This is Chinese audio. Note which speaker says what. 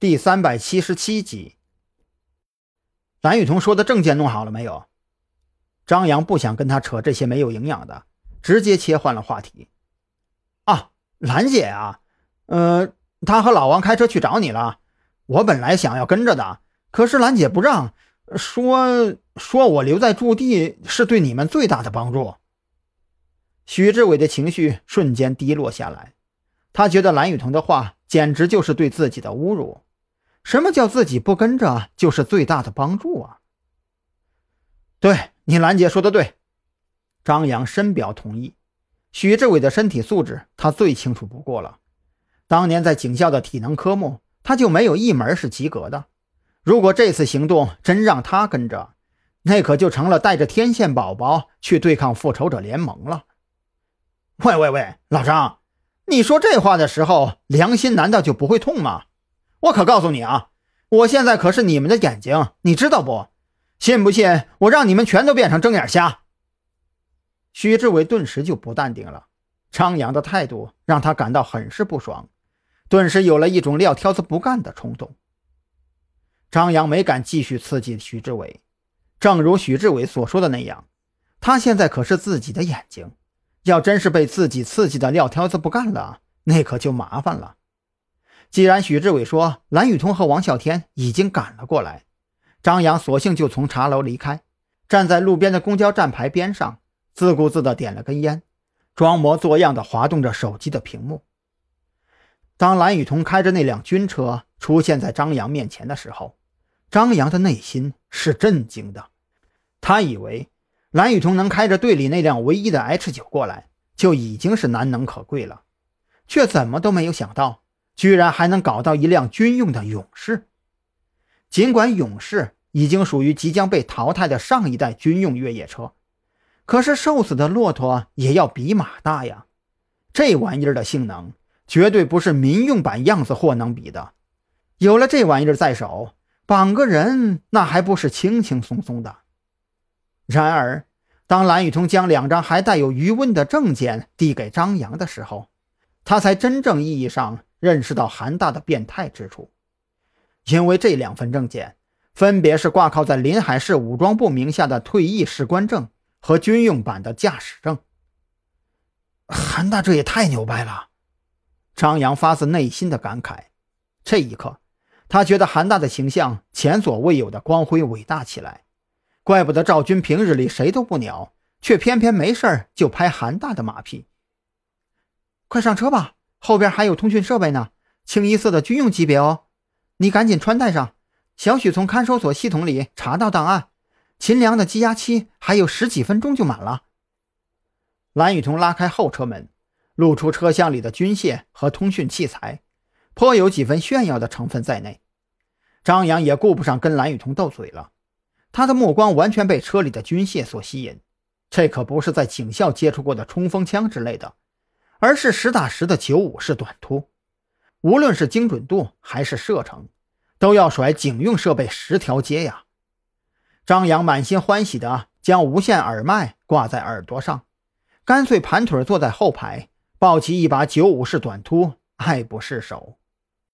Speaker 1: 第三百七十七集，蓝雨桐说的证件弄好了没有？张扬不想跟他扯这些没有营养的，直接切换了话题。啊，兰姐啊，呃，他和老王开车去找你了。我本来想要跟着的，可是兰姐不让，说说我留在驻地是对你们最大的帮助。许志伟的情绪瞬间低落下来，他觉得蓝雨桐的话简直就是对自己的侮辱。什么叫自己不跟着就是最大的帮助啊？对你兰姐说的对，张扬深表同意。许志伟的身体素质他最清楚不过了，当年在警校的体能科目他就没有一门是及格的。如果这次行动真让他跟着，那可就成了带着天线宝宝去对抗复仇者联盟了。喂喂喂，老张，你说这话的时候良心难道就不会痛吗？我可告诉你啊，我现在可是你们的眼睛，你知道不？信不信我让你们全都变成睁眼瞎？许志伟顿时就不淡定了，张扬的态度让他感到很是不爽，顿时有了一种撂挑子不干的冲动。张扬没敢继续刺激许志伟，正如许志伟所说的那样，他现在可是自己的眼睛，要真是被自己刺激的撂挑子不干了，那可就麻烦了。既然许志伟说蓝雨桐和王啸天已经赶了过来，张扬索性就从茶楼离开，站在路边的公交站牌边上，自顾自地点了根烟，装模作样地滑动着手机的屏幕。当蓝雨桐开着那辆军车出现在张扬面前的时候，张扬的内心是震惊的。他以为蓝雨桐能开着队里那辆唯一的 H 九过来，就已经是难能可贵了，却怎么都没有想到。居然还能搞到一辆军用的勇士，尽管勇士已经属于即将被淘汰的上一代军用越野车，可是瘦死的骆驼也要比马大呀！这玩意儿的性能绝对不是民用版样子货能比的。有了这玩意儿在手，绑个人那还不是轻轻松松的？然而，当蓝雨桐将两张还带有余温的证件递给张扬的时候，他才真正意义上。认识到韩大的变态之处，因为这两份证件分别是挂靠在临海市武装部名下的退役士官证和军用版的驾驶证。韩大这也太牛掰了！张扬发自内心的感慨。这一刻，他觉得韩大的形象前所未有的光辉伟大起来。怪不得赵军平日里谁都不鸟，却偏偏没事就拍韩大的马屁。快上车吧！后边还有通讯设备呢，清一色的军用级别哦。你赶紧穿戴上。小许从看守所系统里查到档案，秦良的羁押期还有十几分钟就满了。蓝雨桐拉开后车门，露出车厢里的军械和通讯器材，颇有几分炫耀的成分在内。张扬也顾不上跟蓝雨桐斗嘴了，他的目光完全被车里的军械所吸引。这可不是在警校接触过的冲锋枪之类的。而是实打实的九五式短突，无论是精准度还是射程，都要甩警用设备十条街呀！张扬满心欢喜地将无线耳麦挂在耳朵上，干脆盘腿坐在后排，抱起一把九五式短突，爱不释手。